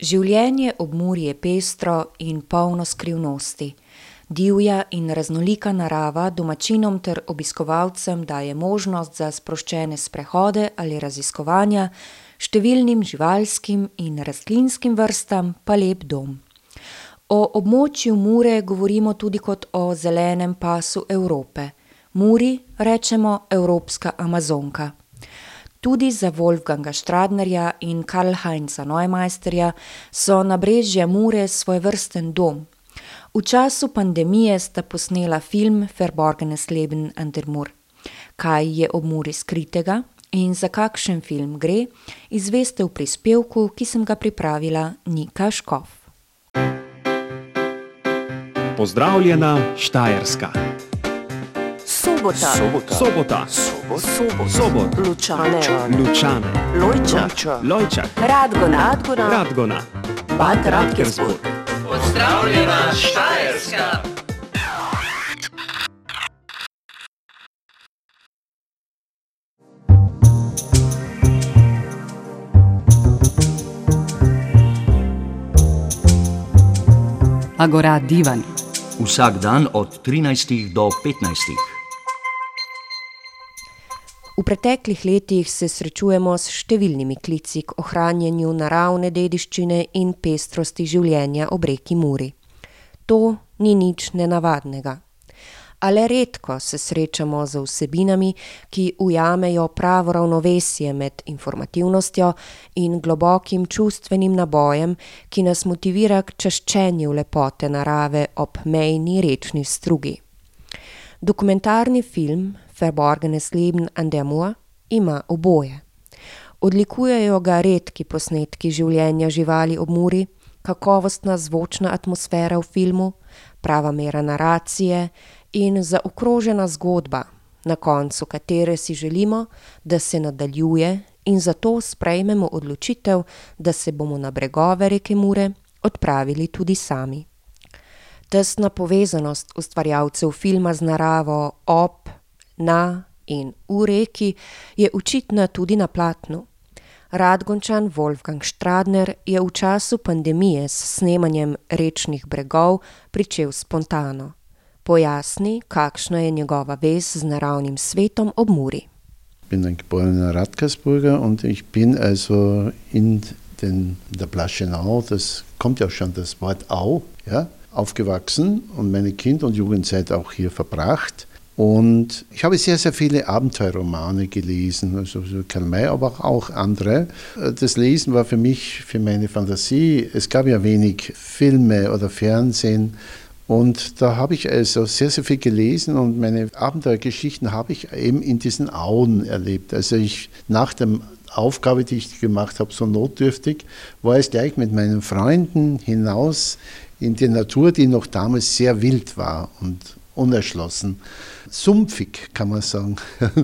Življenje ob Muri je pestro in polno skrivnosti. Divja in raznolika narava domačinom ter obiskovalcem daje možnost za sproščene sprehode ali raziskovanja, številnim živalskim in rastlinskim vrstam pa lep dom. O območju Mure govorimo tudi kot o zelenem pasu Evrope. Muri rečemo evropska Amazonka. Tudi za Wolfganga Stradnerja in Karlheinza Neumeisterja so nabrežja Mure svojevrsten dom. V času pandemije sta posnela film Verborgenes Leben an der Mur. Kaj je ob Muri skritega in za kakšen film gre, izveste v prispevku, ki sem ga pripravila Nika Škof. Pozdravljena Štajerska. Sobota. Sobota. Sobota. Sobot. Sobot. Lučane. Lučane. Lojčak. Lojčak. Radgona. Radgona. Radgona. Bad Radkersburg. Pozdravljena Štajerska. Agora Divan. Vsak dan od 13 do 15. V preteklih letih se srečujemo s številnimi klici k ohranjanju naravne dediščine in pestrosti življenja ob reki Muri. To ni nič nenavadnega. A le redko se srečamo z vsebinami, ki ujamejo pravo ravnovesje med informativnostjo in globokim čustvenim nabojem, ki nas motivira k čaščenju lepote narave ob mejni rečni strugi. Dokumentarni film Verborgenes Leben an der Mur ima oboje. Odlikujejo ga redki posnetki življenja živali ob Muri, kakovostna zvočna atmosfera v filmu, prava mera naracije in zaokrožena zgodba, na koncu katere si želimo, da se nadaljuje in zato sprejmemo odločitev, da se bomo na bregove reke Mure odpravili tudi sami. Tesna povezanost ustvarjalcev filma z naravo ob, na in v reki je očitna tudi na platnu. Radgončan Wolfgang Stradner je v času pandemije s snemanjem Rečnih bregov pričel spontano. Pojasni, kakšna je njegova vez z naravnim svetom ob Muri. bin ein geborener Radkersburger und ich bin also in den, der Blaschenau, das kommt ja schon das Wort Au, ja, aufgewachsen und meine Kind- und Jugendzeit auch hier verbracht. Und ich habe sehr, sehr viele Abenteuerromane gelesen, also so Karl May, aber auch andere. Das Lesen war für mich, für meine Fantasie, es gab ja wenig Filme oder Fernsehen. Und da habe ich also sehr, sehr viel gelesen und meine Abenteuergeschichten habe ich eben in diesen Auen erlebt. Also ich nach der Aufgabe, die ich gemacht habe, so notdürftig, war es gleich mit meinen Freunden hinaus in die Natur, die noch damals sehr wild war und unerschlossen. Sumpfig, kann man sagen.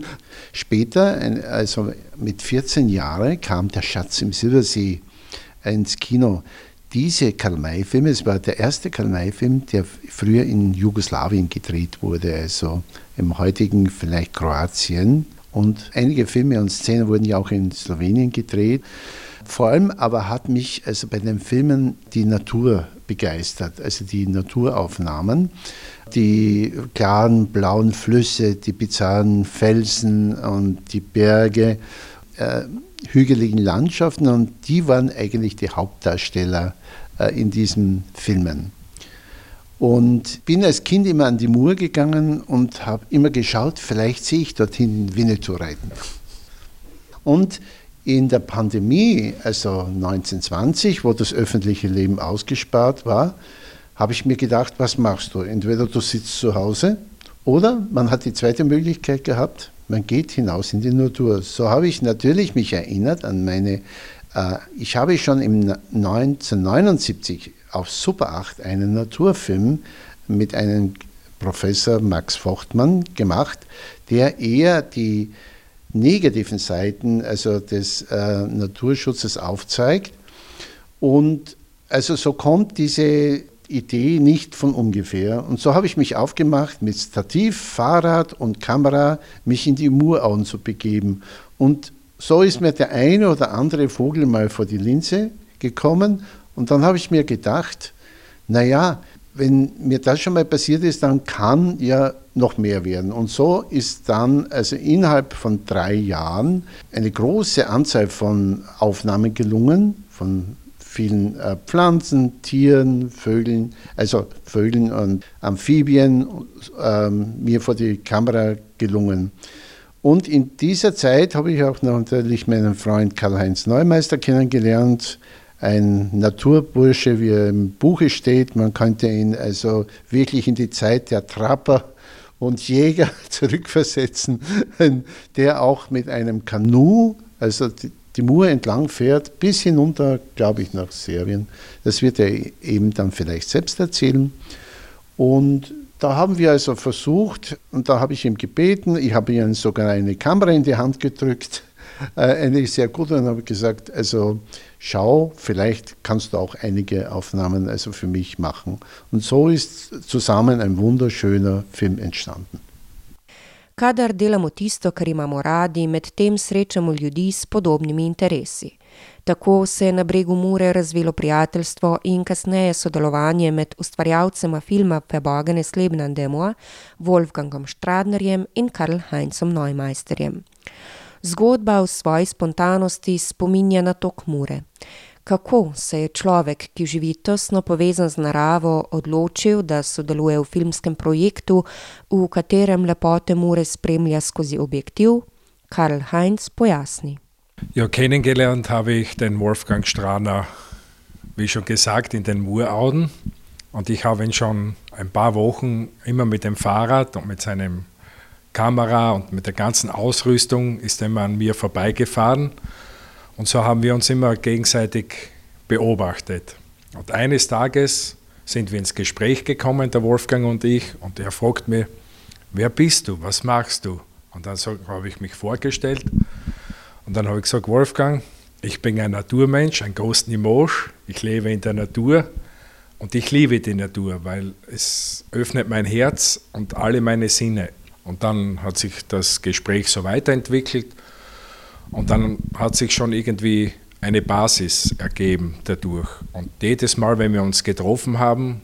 Später, also mit 14 Jahren, kam der Schatz im Silbersee ins Kino. Diese Karl-May-Filme, es war der erste Karl-May-Film, der früher in Jugoslawien gedreht wurde, also im heutigen vielleicht Kroatien. Und einige Filme und Szenen wurden ja auch in Slowenien gedreht. Vor allem aber hat mich also bei den Filmen die Natur begeistert, also die Naturaufnahmen, die klaren blauen Flüsse, die bizarren Felsen und die Berge, äh, hügeligen Landschaften und die waren eigentlich die Hauptdarsteller äh, in diesen Filmen. Und bin als Kind immer an die Mur gegangen und habe immer geschaut, vielleicht sehe ich dorthin Winnetou reiten. Und in der Pandemie, also 1920, wo das öffentliche Leben ausgespart war, habe ich mir gedacht, was machst du? Entweder du sitzt zu Hause oder man hat die zweite Möglichkeit gehabt, man geht hinaus in die Natur. So habe ich natürlich mich erinnert an meine, äh, ich habe schon im 1979 auf Super 8 einen Naturfilm mit einem Professor Max Fortmann gemacht, der eher die negativen Seiten also des äh, Naturschutzes aufzeigt. Und also so kommt diese Idee nicht von ungefähr. Und so habe ich mich aufgemacht, mit Stativ, Fahrrad und Kamera mich in die Murauen zu begeben. Und so ist mir der eine oder andere Vogel mal vor die Linse gekommen Und dann habe ich mir gedacht, naja, wenn mir das schon mal passiert ist, dann kann ja noch mehr werden. Und so ist dann also innerhalb von drei Jahren eine große Anzahl von Aufnahmen gelungen, von vielen äh, Pflanzen, Tieren, Vögeln, also Vögeln und Amphibien ähm, mir vor die Kamera gelungen. Und in dieser Zeit habe ich auch natürlich meinen Freund Karl-Heinz Neumeister kennengelernt, ein Naturbursche, wie er im Buche steht. Man könnte ihn also wirklich in die Zeit der Trapper und Jäger zurückversetzen, der auch mit einem Kanu, also die, Mur entlang fährt, bis hinunter, glaube ich, nach Serbien. Das wird er eben dann vielleicht selbst erzählen. Und da haben wir also versucht, und da habe ich ihm gebeten, ich habe ihm sogar eine Kamera in die Hand gedrückt, äh, eine sehr gute, und habe gesagt, also schau, vielleicht kannst du auch einige Aufnahmen also für mich machen. Und so ist zusammen ein wunderschöner Film entstanden. Kadar delamo tisto, kar imamo radi, medtem srečamo ljudi s podobnimi interesi. Tako se je na bregu Mure razvilo prijateljstvo in kasneje sodelovanje med ustvarjalcema filma an der Mur, Wolfgangom Stradnerjem in Karl Heinzom Neumeisterjem. Zgodba v svoji spontanosti spominja na tok Mure. Kako se je človek, ki živi tesno povezan z naravo, odločil, da sodeluje v filmskem projektu, v katerem lepote Mure spremlja skozi objektiv, Karl Heinz pojasni. Ja, kennengelernt habe ich den Wolfgang Strahner, wie schon gesagt, in den Murauden. Und ich habe ihn schon ein paar Wochen immer mit dem Fahrrad und mit seinem Kamera und mit der ganzen Ausrüstung ist er immer an mir vorbeigefahren. Und so haben wir uns immer gegenseitig beobachtet. Und eines Tages sind wir ins Gespräch gekommen, der Wolfgang und ich, und er fragt mich, wer bist du, was machst du? Und dann so, habe ich mich vorgestellt und dann habe ich gesagt, Wolfgang, ich bin ein Naturmensch, ein Ghost-Nimosch, ich lebe in der Natur und ich liebe die Natur, weil es öffnet mein Herz und alle meine Sinne. Und dann hat sich das Gespräch so weiterentwickelt und dann hat sich schon irgendwie eine Basis ergeben dadurch. Und jedes Mal, wenn wir uns getroffen haben,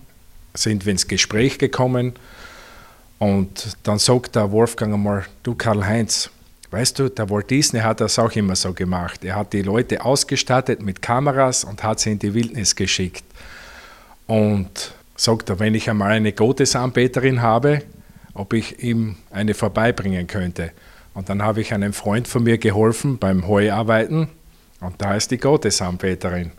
sind wir ins Gespräch gekommen. Und dann sagt der Wolfgang einmal, du Karl-Heinz, weißt du, der Walt Disney hat das auch immer so gemacht. Er hat die Leute ausgestattet mit Kameras und hat sie in die Wildnis geschickt. Und sagt er, wenn ich einmal eine Gotesanbeterin habe, ob ich ihm eine vorbeibringen könnte. Und dann habe ich einem Freund von mir geholfen beim Heuarbeiten und da ist die Gottesanbeterin.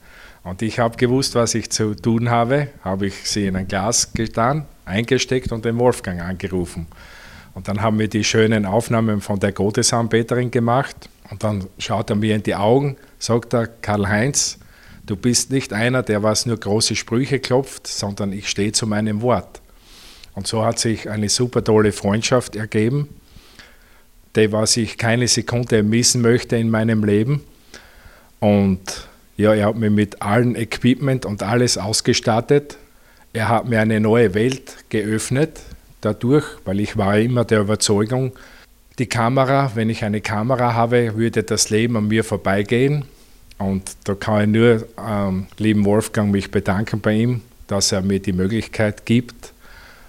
Und ich habe gewusst, was ich zu tun habe, habe ich sie in ein Glas getan, eingesteckt und den Wolfgang angerufen. Und dann haben wir die schönen Aufnahmen von der Gottesanbeterin gemacht. Und dann schaut er mir in die Augen, sagt er, Karl-Heinz, du bist nicht einer, der was nur große Sprüche klopft, sondern ich stehe zu meinem Wort. Und so hat sich eine super tolle Freundschaft ergeben, die was ich keine Sekunde missen möchte in meinem Leben. Und ja, er hat mich mit allen Equipment und alles ausgestattet. Er hat mir eine neue Welt geöffnet dadurch, weil ich war immer der Überzeugung, die Kamera, wenn ich eine Kamera habe, würde das Leben an mir vorbeigehen. Und da kann ich nur, ähm, lieben Wolfgang, mich bedanken bei ihm, dass er mir die Möglichkeit gibt,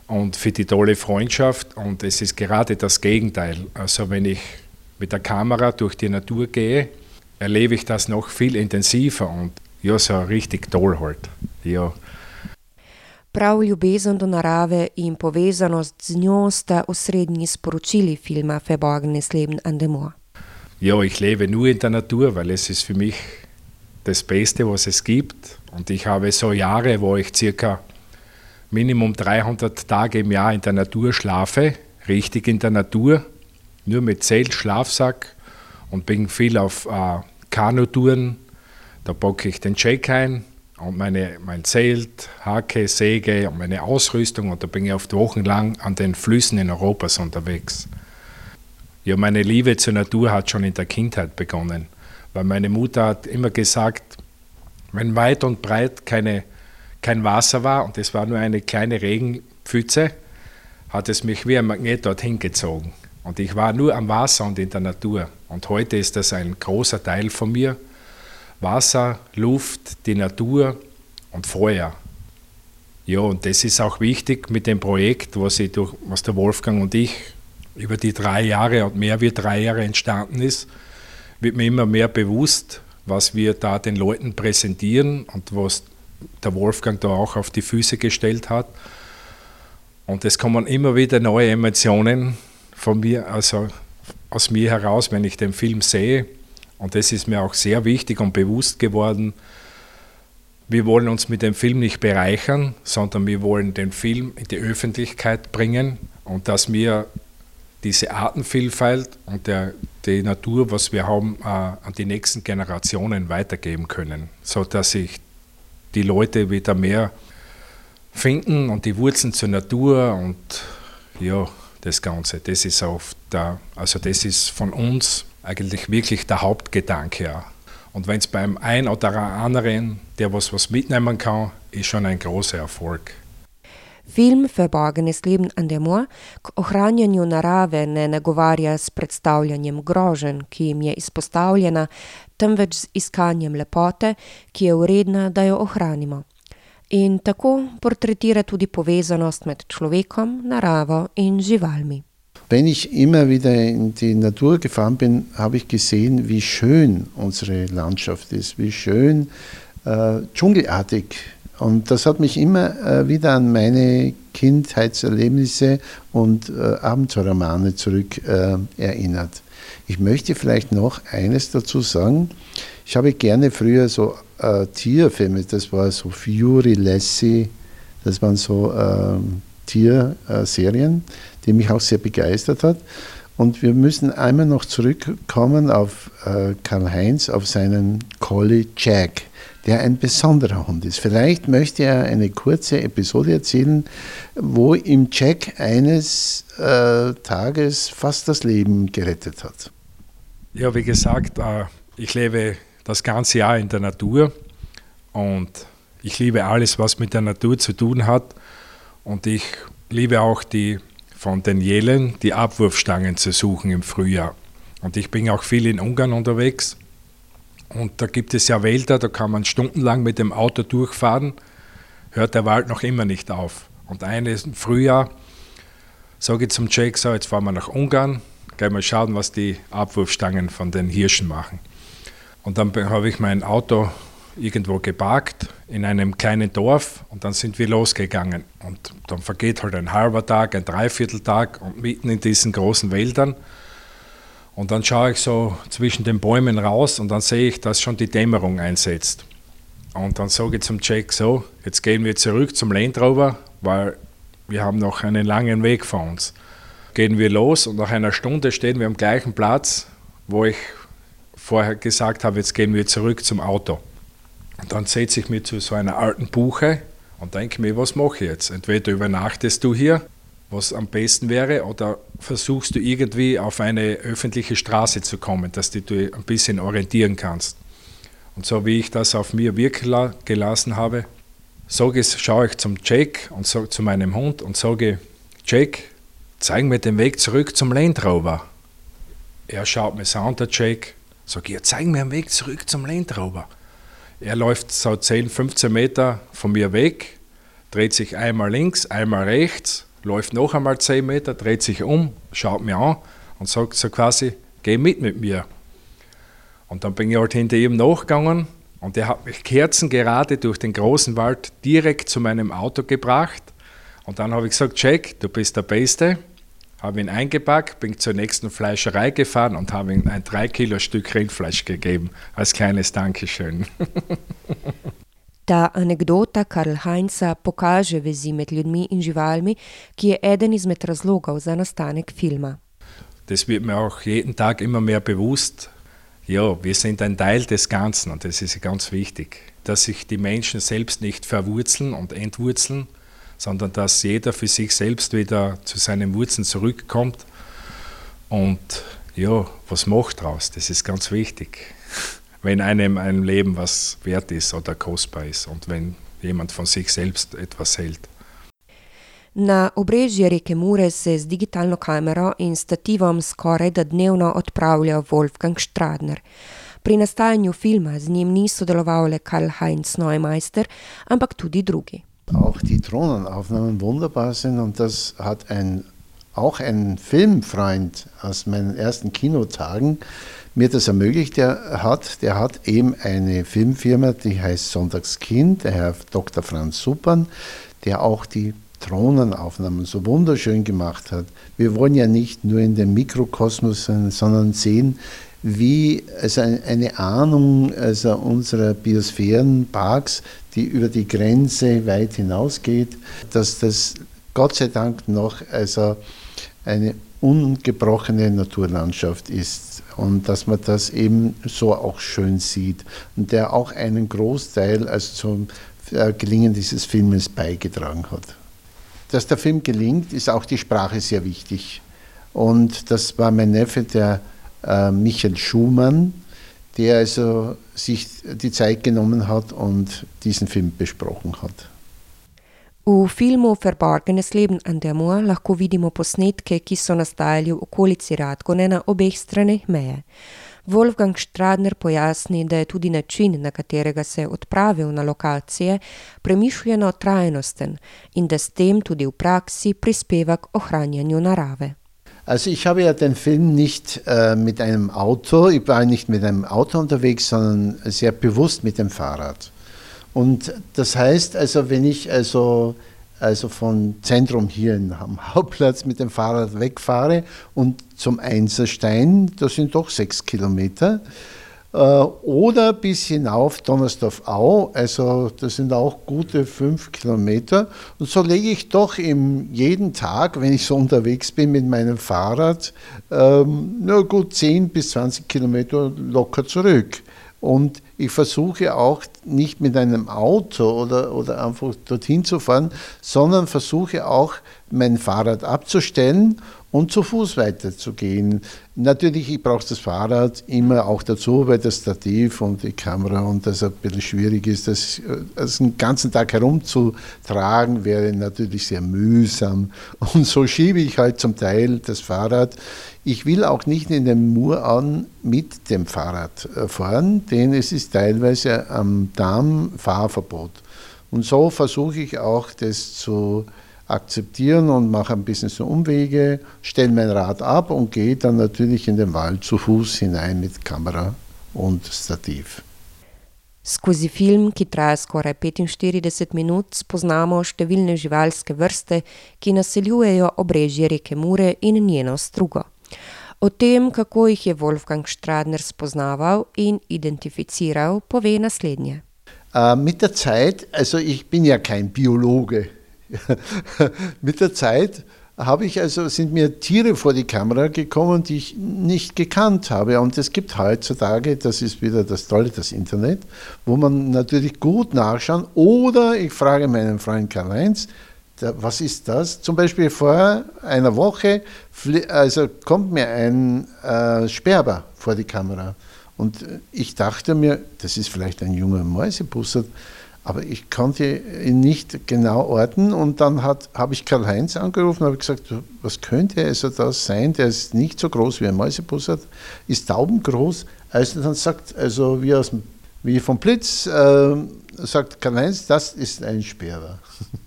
und für die tolle Freundschaft. Und es ist gerade das Gegenteil. Also wenn ich mit der Kamera durch die Natur gehe, erlebe ich das noch viel intensiver und ja, so richtig toll halt. Ja. Prav ljubezen do narave in povezanost z njo sta osrednji sporočili filma Verborgenes Leben an dem Moor. Ja, ich lebe nur in der Natur, weil es ist für mich das Beste, was es gibt. Und ich habe so Jahre, wo ich circa Minimum 300 Tage im Jahr in der Natur schlafe, richtig in der Natur, nur mit Zelt, Schlafsack und bin viel auf äh, Kanutouren. Da packe ich den Check ein und meine, mein Zelt, Hake, Säge und meine Ausrüstung und da bin ich oft wochenlang an den Flüssen in Europas unterwegs. Ja, meine Liebe zur Natur hat schon in der Kindheit begonnen, weil meine Mutter hat immer gesagt, wenn weit und breit keine kein Wasser war und es war nur eine kleine Regenpfütze, hat es mich wie ein Magnet dorthin gezogen. Und ich war nur am Wasser und in der Natur. Und heute ist das ein großer Teil von mir. Wasser, Luft, die Natur und Feuer. Ja, und das ist auch wichtig mit dem Projekt, was, ich durch, was der Wolfgang und ich über die drei Jahre und mehr wie drei Jahre entstanden ist, wird mir immer mehr bewusst, was wir da den Leuten präsentieren und was der Wolfgang da auch auf die Füße gestellt hat. Und es kommen immer wieder neue Emotionen von mir, also aus mir heraus, wenn ich den Film sehe. Und das ist mir auch sehr wichtig und bewusst geworden. Wir wollen uns mit dem Film nicht bereichern, sondern wir wollen den Film in die Öffentlichkeit bringen und dass wir diese Artenvielfalt und der, die Natur, was wir haben, äh, an die nächsten Generationen weitergeben können, sodass sich die Leute wieder mehr finden und die Wurzeln zur Natur und ja, das Ganze. Das ist auf der, also das ist von uns eigentlich wirklich der Hauptgedanke. Ja. Und wenn es beim einen oder anderen, der was, was mitnehmen kann, ist schon ein großer Erfolg. Film Verborgenes leben an Demo k ohranjanju narave ne nagovarja s predstavljanjem groženj, ki jim je izpostavljena, temveč z iskanjem lepote, ki je uredna, da jo ohranimo. In tako portretira tudi povezanost med človekom, naravo in živalmi. Wenn ich immer wieder in die Natur gefahren bin, habe ich gesehen, wie schön unsere Landschaft ist, wie schön äh, dschungelartig und das hat mich immer äh, wieder an meine Kindheitserlebnisse und äh, Abenteuerromane zurück äh, erinnert. Ich möchte vielleicht noch eines dazu sagen. Ich habe gerne früher so äh, Tierfilme, das war so Fury, Lassie, das waren so ähm, Tierserien, die mich auch sehr begeistert hat. Und wir müssen einmal noch zurückkommen auf äh, Karl-Heinz, auf seinen Collie Jack der ein besonderer Hund ist. Vielleicht möchte er eine kurze Episode erzählen, wo ihm Jack eines äh, Tages fast das Leben gerettet hat. Ja, wie gesagt, äh, ich lebe das ganze Jahr in der Natur und ich liebe alles, was mit der Natur zu tun hat. Und ich liebe auch die von den Jelen die Abwurfstangen zu suchen im Frühjahr. Und ich bin auch viel in Ungarn unterwegs und da gibt es ja Wälder, da kann man stundenlang mit dem Auto durchfahren, hört der Wald noch immer nicht auf. Und eines Frühjahr sage ich zum Jake, so, jetzt fahren wir nach Ungarn, gehen wir schauen, was die Abwurfstangen von den Hirschen machen. Und dann habe ich mein Auto irgendwo geparkt in einem kleinen Dorf und dann sind wir losgegangen. Und dann vergeht halt ein halber Tag, ein Dreivierteltag und mitten in diesen großen Wäldern und dann schaue ich so zwischen den Bäumen raus und dann sehe ich, dass schon die Dämmerung einsetzt. Und dann sage ich zum Jack so, jetzt gehen wir zurück zum Land Rover, weil wir haben noch einen langen Weg vor uns. Gehen wir los und nach einer Stunde stehen wir am gleichen Platz, wo ich vorher gesagt habe, jetzt gehen wir zurück zum Auto. Und dann setze ich mich zu so einer alten Buche und denke mir, was mache ich jetzt? Entweder übernachtest du hier was am besten wäre, oder versuchst du irgendwie auf eine öffentliche Straße zu kommen, dass du dich ein bisschen orientieren kannst. Und so wie ich das auf mir wirken gelassen habe, ich, schaue ich zum Jake und sage zu meinem Hund und sage, Jake, zeig mir den Weg zurück zum Land Rover. Er schaut mir so an, der Jake, sage ich, zeig mir den Weg zurück zum Land Rover. Er läuft so 10, 15 Meter von mir weg, dreht sich einmal links, einmal rechts läuft noch einmal 10 Meter, dreht sich um, schaut mir an und sagt so quasi, geh mit mit mir. Und dann bin ich halt hinter ihm nachgegangen und er hat mich kerzengerade durch den großen Wald direkt zu meinem Auto gebracht. Und dann habe ich gesagt, Jack, du bist der Beste. Habe ihn eingepackt, bin zur nächsten Fleischerei gefahren und habe ihm ein 3 Kilo Stück Rindfleisch gegeben, als kleines Dankeschön. Ta anekdota Karl Heinza pokaže vezi med ljudmi in živalmi, ki je eden izmed razlogov za nastanek filma. Das wird mir auch jeden Tag immer mehr bewusst. Ja, wir sind ein Teil des Ganzen und das ist ganz wichtig, dass sich die Menschen selbst nicht verwurzeln und entwurzeln, sondern dass jeder für sich selbst wieder zu seinen Wurzeln zurückkommt und ja, was macht daraus? Das ist ganz wichtig wenn einem ein Leben was wert ist oder kostbar ist und wenn jemand von sich selbst etwas hält. Na obrežje reke Mure se z digitalno kamero in stativom skoraj da dnevno odpravlja Wolfgang Stradner. Pri nastajanju filma z njim ni sodeloval le Karl-Heinz Neumeister, ampak tudi drugi. Auch die Drohnenaufnahmen wunderbar sind und das hat ein, auch ein Filmfreund aus meinen ersten Kinotagen mir das ermöglicht der hat. Der hat eben eine Filmfirma, die heißt Sonntagskind, der Herr Dr. Franz Suppern, der auch die Drohnenaufnahmen so wunderschön gemacht hat. Wir wollen ja nicht nur in dem Mikrokosmos sein, sondern sehen, wie also eine Ahnung also unserer Biosphärenparks, die über die Grenze weit hinausgeht, dass das Gott sei Dank noch also eine ungebrochene Naturlandschaft ist und dass man das eben so auch schön sieht und der auch einen Großteil also zum äh, Gelingen dieses Filmes beigetragen hat. Dass der Film gelingt, ist auch die Sprache sehr wichtig. Und das war mein Neffe, der äh, Michael Schumann, der also sich die Zeit genommen hat und diesen Film besprochen hat. V filmu Verborgenes leben an der Mur lahko vidimo posnetke, ki so nastajali v okolici Radgone na obeh straneh meje. Wolfgang Stradner pojasni, da je tudi način, na katerega se je odpravil na lokacije, premišljeno trajnosten in da s tem tudi v praksi prispeva k ohranjanju narave. Also ich habe ja den Film nicht äh, mit einem Auto, ich war nicht mit einem Auto unterwegs, sondern sehr bewusst mit dem Fahrrad. Und das heißt also, wenn ich also, also von Zentrum hier am Hauptplatz mit dem Fahrrad wegfahre und zum Einserstein, das sind doch sechs Kilometer, äh, oder bis hinauf Donnersdorf-Au, also das sind auch gute fünf Kilometer. Und so lege ich doch im, jeden Tag, wenn ich so unterwegs bin mit meinem Fahrrad, ähm, na gut 10 bis 20 Kilometer locker zurück. Und ich versuche auch nicht mit einem Auto oder, oder einfach dorthin zu fahren, sondern versuche auch mein Fahrrad abzustellen und zu Fuß weiterzugehen. Natürlich, ich brauche das Fahrrad immer auch dazu, weil das Stativ und die Kamera und das ein bisschen schwierig ist. Das, das den ganzen Tag herumzutragen wäre natürlich sehr mühsam. Und so schiebe ich halt zum Teil das Fahrrad. Ich will auch nicht in den Murau mit dem Fahrrad äh, fahren, denn es ist teilweise am Damm Fahrverbot. Und so versuche ich auch das zu akzeptieren und mache ein bisschen so Umwege, stelle mein Rad ab und gehe dann natürlich in den Wald zu Fuß hinein mit Kamera und Stativ. Skozi film, ki traja skoraj 45 minut, spoznamo številne živalske vrste, ki naseljujejo obrežje reke Mure in njeno strugo. O tem, kako jih je Wolfgang Stradner spoznaval in identificiral, pove naslednje. Uh, mit der Zeit, also ich bin ja kein Biologe, Mit der Zeit habe ich also, sind mir Tiere vor die Kamera gekommen, die ich nicht gekannt habe. Und es gibt heutzutage, das ist wieder das Tolle, das Internet, wo man natürlich gut nachschauen oder ich frage meinen Freund Karl-Heinz, was ist das? Zum Beispiel vor einer Woche also kommt mir ein äh, Sperber vor die Kamera. Und ich dachte mir, das ist vielleicht ein junger Mäusebussard. Aber ich konnte ihn nicht genau orten und dann habe ich Karl-Heinz angerufen und habe gesagt, was könnte also das sein? Der ist nicht so groß wie ein Mäusebussard, ist taubengroß. Also dann sagt, also wie, aus, wie vom Blitz, äh, sagt Karl-Heinz, das ist ein Sperrer.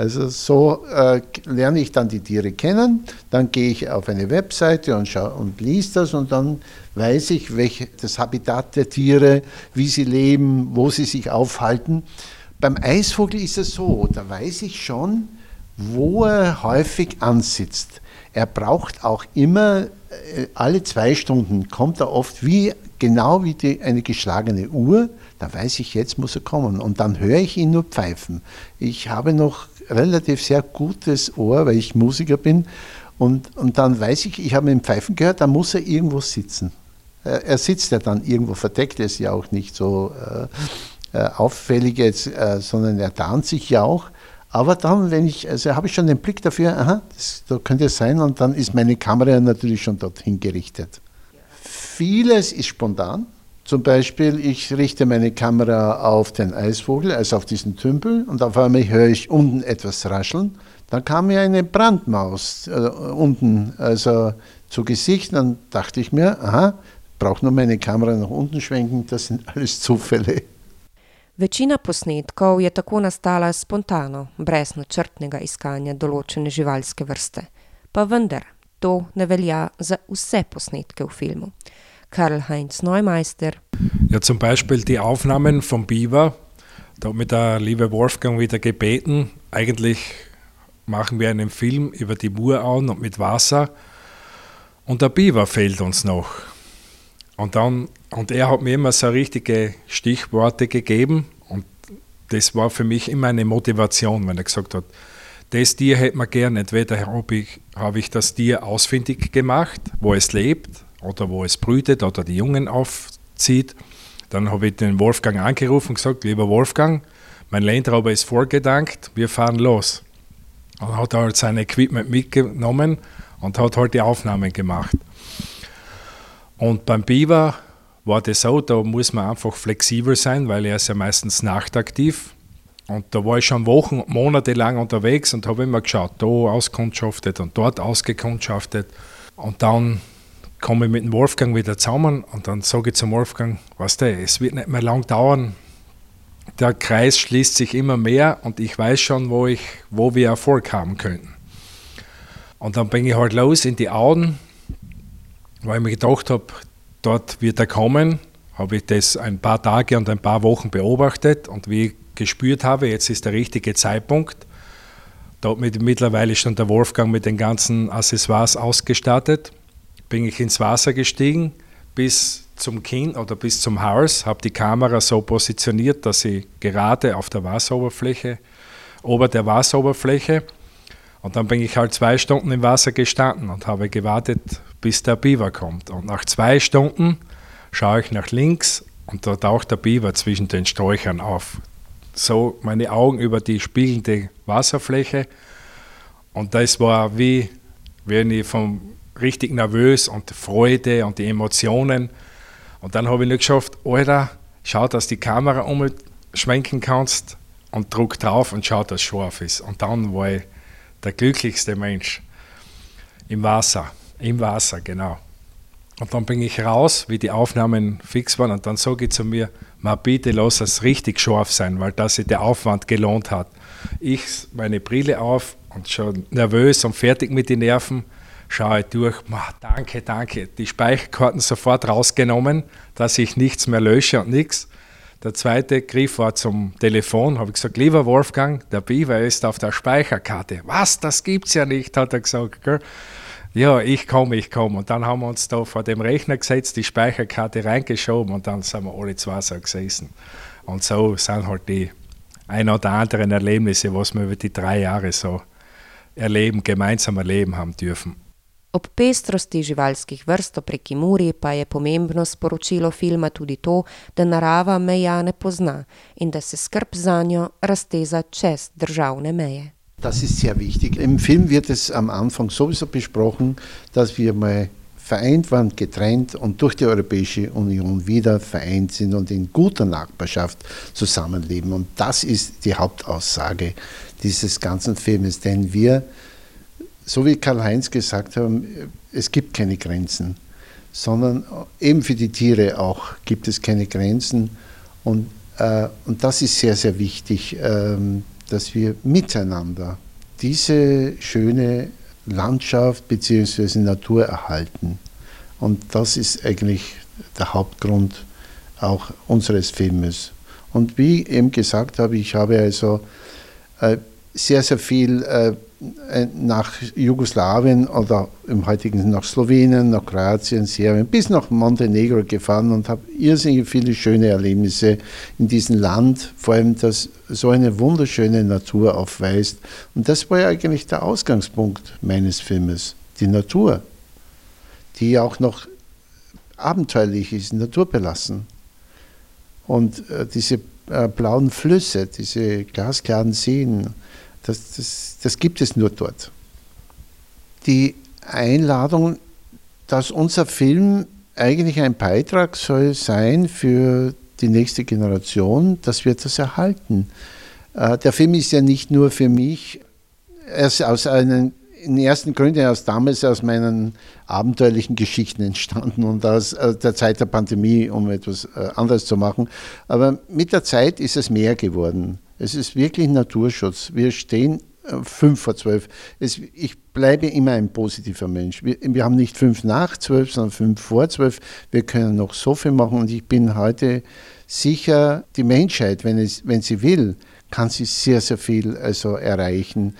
Also so äh, lerne ich dann die Tiere kennen, dann gehe ich auf eine Webseite und, schaue und liest das und dann weiß ich, welche, das Habitat der Tiere, wie sie leben, wo sie sich aufhalten. Beim Eisvogel ist es so, da weiß ich schon, wo er häufig ansitzt. Er braucht auch immer, äh, alle zwei Stunden kommt er oft wie, genau wie die, eine geschlagene Uhr, da weiß ich, jetzt muss er kommen. Und dann höre ich ihn nur pfeifen. Ich habe noch relativ sehr gutes Ohr, weil ich Musiker bin. Und, und dann weiß ich, ich habe ihn pfeifen gehört, da muss er irgendwo sitzen. Er sitzt ja dann irgendwo, verdeckt er ist ja auch nicht so äh, äh, auffällig jetzt, äh, sondern er tarnt sich ja auch. Aber dann, wenn ich, also habe ich schon den Blick dafür, aha, das, da könnte es sein, und dann ist meine Kamera natürlich schon dorthin gerichtet. Vieles ist spontan. Zum Beispiel, ich richte meine Kamera auf den Eisvogel, also auf diesen Tümpel, und auf einmal höre ich unten etwas rascheln. Dann kam mir eine Brandmaus äh, unten also zu Gesicht, dann dachte ich mir, aha, brauche nur meine Kamera nach unten schwenken, das sind alles Zufälle. Večina posnetkov je tako nastala spontano, brez načrtnega iskanja določene živalske vrste. Pa vendar, to ne velja za vse posnetke v filmu. Karl-Heinz Neumeister. Ja, zum Beispiel die Aufnahmen vom Biber. Da hat mich der liebe Wolfgang wieder gebeten. Eigentlich machen wir einen Film über die Murauen und mit Wasser. Und der Biber fehlt uns noch. Und, dann, und er hat mir immer so richtige Stichworte gegeben. Und das war für mich immer eine Motivation, wenn er gesagt hat, das Tier hätte man gern. Entweder habe ich, hab ich das Tier ausfindig gemacht, wo es lebt oder wo es brütet oder die Jungen aufzieht. Dann habe ich den Wolfgang angerufen und gesagt, lieber Wolfgang, mein Landrauber ist vorgedankt, wir fahren los. Und hat halt sein Equipment mitgenommen und hat halt die Aufnahmen gemacht. Und beim Beaver war das so, da muss man einfach flexibel sein, weil er ist ja meistens nachtaktiv. Und da war ich schon Wochen, Monate lang unterwegs und habe immer geschaut, da auskundschaftet und dort ausgekundschaftet. Und dann komme ich mit dem Wolfgang wieder zusammen und dann sage ich zum Wolfgang, weißt du, es wird nicht mehr lang dauern. Der Kreis schließt sich immer mehr und ich weiß schon, wo, ich, wo wir Erfolg haben könnten. Und dann bin ich halt los in die Auden, weil ich mir gedacht habe, dort wird er kommen. Habe ich das ein paar Tage und ein paar Wochen beobachtet und wie gespürt habe, jetzt ist der richtige Zeitpunkt. Da mich mittlerweile schon der Wolfgang mit den ganzen Accessoires ausgestattet. Bin ich ins Wasser gestiegen bis zum Kinn oder bis zum Haus, habe die Kamera so positioniert, dass sie gerade auf der Wasseroberfläche, ober der Wasseroberfläche und dann bin ich halt zwei Stunden im Wasser gestanden und habe gewartet, bis der Biber kommt. Und nach zwei Stunden schaue ich nach links und da taucht der Biber zwischen den Sträuchern auf. So meine Augen über die spiegelnde Wasserfläche. Und das war wie, wenn ich vom richtig nervös und Freude und die Emotionen. Und dann habe ich nicht geschafft, Alter, schau, dass die Kamera umschwenken kannst und druck drauf und schau, dass es scharf ist. Und dann war ich der glücklichste Mensch im Wasser, im Wasser, genau. Und dann bin ich raus, wie die Aufnahmen fix waren, und dann sage ich zu mir, ma bitte lass es richtig scharf sein, weil das sich der Aufwand gelohnt hat. Ich meine Brille auf und schon nervös und fertig mit den Nerven, schaue ich durch, ma, danke, danke, die Speicherkarten sofort rausgenommen, dass ich nichts mehr lösche und nichts. Der zweite Griff war zum Telefon, habe ich gesagt, lieber Wolfgang, der Beaver ist auf der Speicherkarte. Was, das gibt's ja nicht, hat er gesagt. Gell? Ja, ich komme, ich komme. Und dann haben wir uns da vor dem Rechner gesetzt, die Speicherkarte reingeschoben und dann sind wir alle zu Wasser gesessen. Und so sind halt die ein oder anderen Erlebnisse, was wir über die drei Jahre so erleben, gemeinsam erleben haben dürfen. Ob pestrosti živalskih vrst ob reki Muri pa je pomembno sporočilo filma tudi to, da narava meja ne pozna in da se skrb zanjo razteza čez državne meje. Das ist sehr wichtig. Im Film wird es am Anfang sowieso besprochen, dass wir mal vereint waren, getrennt und durch die Europäische Union wieder vereint sind und in guter Nachbarschaft zusammenleben. Und das ist die Hauptaussage dieses ganzen Filmes, denn wir so wie Karl-Heinz gesagt hat, es gibt keine Grenzen, sondern eben für die Tiere auch gibt es keine Grenzen. Und, äh, und das ist sehr, sehr wichtig, äh, dass wir miteinander diese schöne Landschaft bzw. Natur erhalten. Und das ist eigentlich der Hauptgrund auch unseres Filmes. Und wie eben gesagt habe, ich habe also äh, sehr, sehr viel äh, nach Jugoslawien oder im heutigen nach Slowenien, nach Kroatien, Serbien, bis nach Montenegro gefahren und habe irrsinnig viele schöne Erlebnisse in diesem Land, vor allem das so eine wunderschöne Natur aufweist. Und das war ja eigentlich der Ausgangspunkt meines Filmes, die Natur, die auch noch abenteuerlich ist, naturbelassen. Und äh, diese äh, blauen Flüsse, diese glasklaren Seen, das, das, das gibt es nur dort. Die Einladung, dass unser Film eigentlich ein Beitrag soll sein für die nächste Generation, dass wir das erhalten. Äh, der Film ist ja nicht nur für mich, er ist aus einem in ersten Gründen aus damals aus meinen abenteuerlichen Geschichten entstanden und aus der Zeit der Pandemie, um etwas äh, anderes zu machen. Aber mit der Zeit ist es mehr geworden. Es ist wirklich Naturschutz. Wir stehen äh, fünf vor zwölf. Es, ich bleibe immer ein positiver Mensch. Wir, wir, haben nicht fünf nach zwölf, sondern fünf vor zwölf. Wir können noch so viel machen und ich bin heute sicher, die Menschheit, wenn, es, wenn sie will, kann sie sehr, sehr viel also erreichen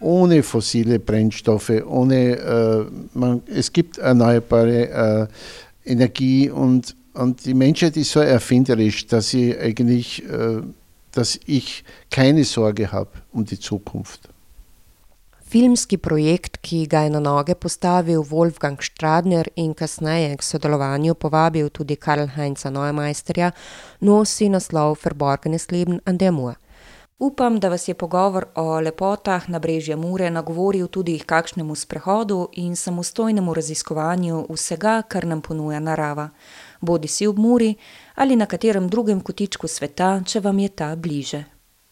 ohne fossile Brennstoffe, ohne, äh, man, es gibt erneuerbare äh, Energie und, und die Menschheit ist so erfinderisch, dass sie eigentlich, äh, dass ich keine Sorge habe um die Zukunft. Filmski projekt, ki ga je na noge postavil Wolfgang Stradner in kasneje k sodelovanju povabil tudi Karl Heinza Neumeisterja, nosi naslov Verborgenes Leben an der Mur. Upam, da vas je pogovor o lepotah na brežje Mure nagovoril tudi k kakšnemu sprehodu in samostojnemu raziskovanju vsega, kar nam ponuja narava, bodi si ob Muri ali na katerem drugem kotičku sveta, če vam je ta bliže.